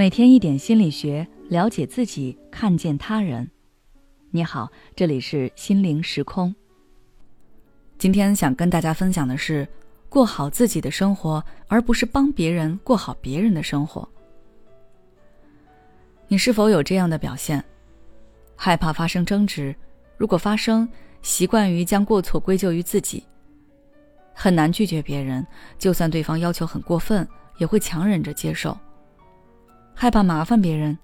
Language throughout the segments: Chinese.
每天一点心理学，了解自己，看见他人。你好，这里是心灵时空。今天想跟大家分享的是，过好自己的生活，而不是帮别人过好别人的生活。你是否有这样的表现？害怕发生争执，如果发生，习惯于将过错归咎于自己，很难拒绝别人，就算对方要求很过分，也会强忍着接受。害怕麻烦别人，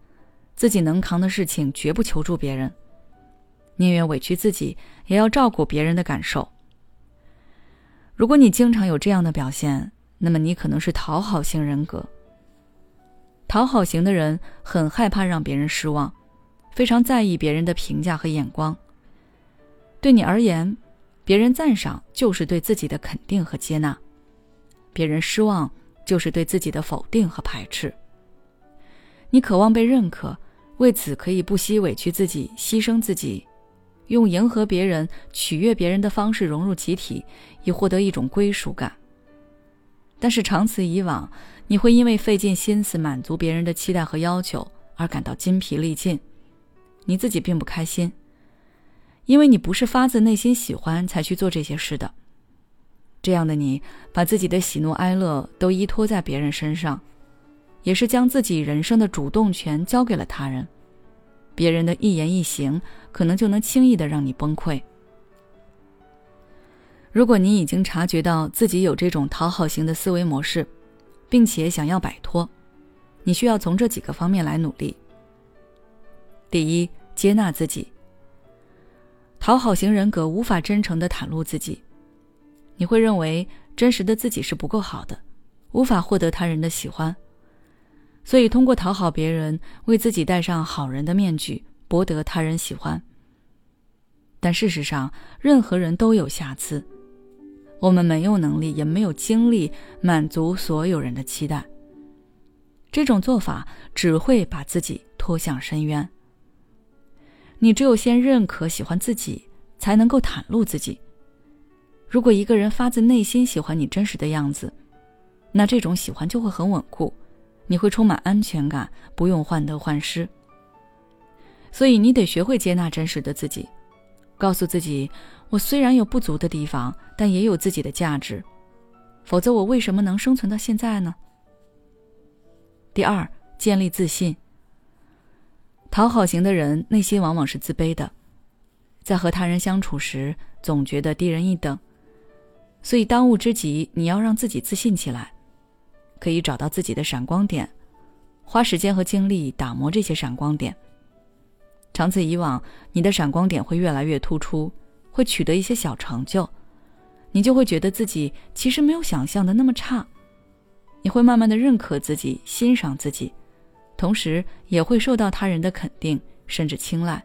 自己能扛的事情绝不求助别人，宁愿委屈自己也要照顾别人的感受。如果你经常有这样的表现，那么你可能是讨好型人格。讨好型的人很害怕让别人失望，非常在意别人的评价和眼光。对你而言，别人赞赏就是对自己的肯定和接纳，别人失望就是对自己的否定和排斥。你渴望被认可，为此可以不惜委屈自己、牺牲自己，用迎合别人、取悦别人的方式融入集体，以获得一种归属感。但是长此以往，你会因为费尽心思满足别人的期待和要求而感到筋疲力尽，你自己并不开心，因为你不是发自内心喜欢才去做这些事的。这样的你，把自己的喜怒哀乐都依托在别人身上。也是将自己人生的主动权交给了他人，别人的一言一行可能就能轻易的让你崩溃。如果你已经察觉到自己有这种讨好型的思维模式，并且想要摆脱，你需要从这几个方面来努力。第一，接纳自己。讨好型人格无法真诚的袒露自己，你会认为真实的自己是不够好的，无法获得他人的喜欢。所以，通过讨好别人，为自己戴上好人的面具，博得他人喜欢。但事实上，任何人都有瑕疵，我们没有能力，也没有精力满足所有人的期待。这种做法只会把自己拖向深渊。你只有先认可、喜欢自己，才能够袒露自己。如果一个人发自内心喜欢你真实的样子，那这种喜欢就会很稳固。你会充满安全感，不用患得患失。所以你得学会接纳真实的自己，告诉自己：我虽然有不足的地方，但也有自己的价值。否则，我为什么能生存到现在呢？第二，建立自信。讨好型的人内心往往是自卑的，在和他人相处时总觉得低人一等。所以，当务之急，你要让自己自信起来。可以找到自己的闪光点，花时间和精力打磨这些闪光点。长此以往，你的闪光点会越来越突出，会取得一些小成就，你就会觉得自己其实没有想象的那么差。你会慢慢的认可自己，欣赏自己，同时也会受到他人的肯定甚至青睐。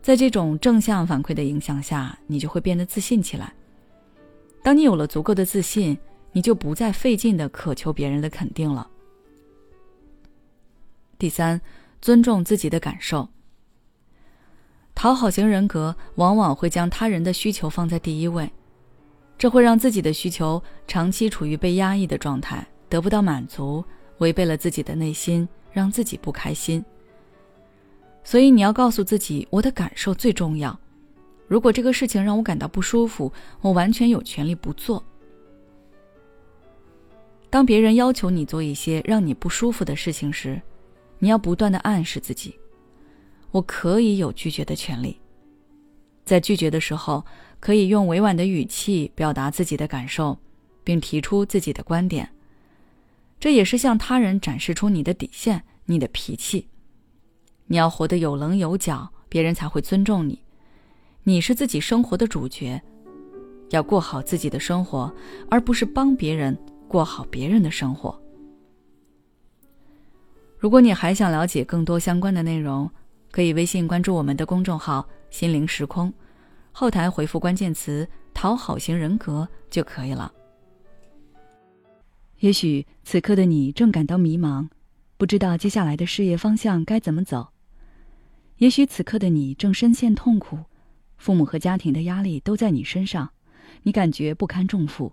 在这种正向反馈的影响下，你就会变得自信起来。当你有了足够的自信。你就不再费劲的渴求别人的肯定了。第三，尊重自己的感受。讨好型人格往往会将他人的需求放在第一位，这会让自己的需求长期处于被压抑的状态，得不到满足，违背了自己的内心，让自己不开心。所以你要告诉自己，我的感受最重要。如果这个事情让我感到不舒服，我完全有权利不做。当别人要求你做一些让你不舒服的事情时，你要不断的暗示自己：“我可以有拒绝的权利。”在拒绝的时候，可以用委婉的语气表达自己的感受，并提出自己的观点。这也是向他人展示出你的底线、你的脾气。你要活得有棱有角，别人才会尊重你。你是自己生活的主角，要过好自己的生活，而不是帮别人。过好别人的生活。如果你还想了解更多相关的内容，可以微信关注我们的公众号“心灵时空”，后台回复关键词“讨好型人格”就可以了。也许此刻的你正感到迷茫，不知道接下来的事业方向该怎么走；也许此刻的你正深陷痛苦，父母和家庭的压力都在你身上，你感觉不堪重负。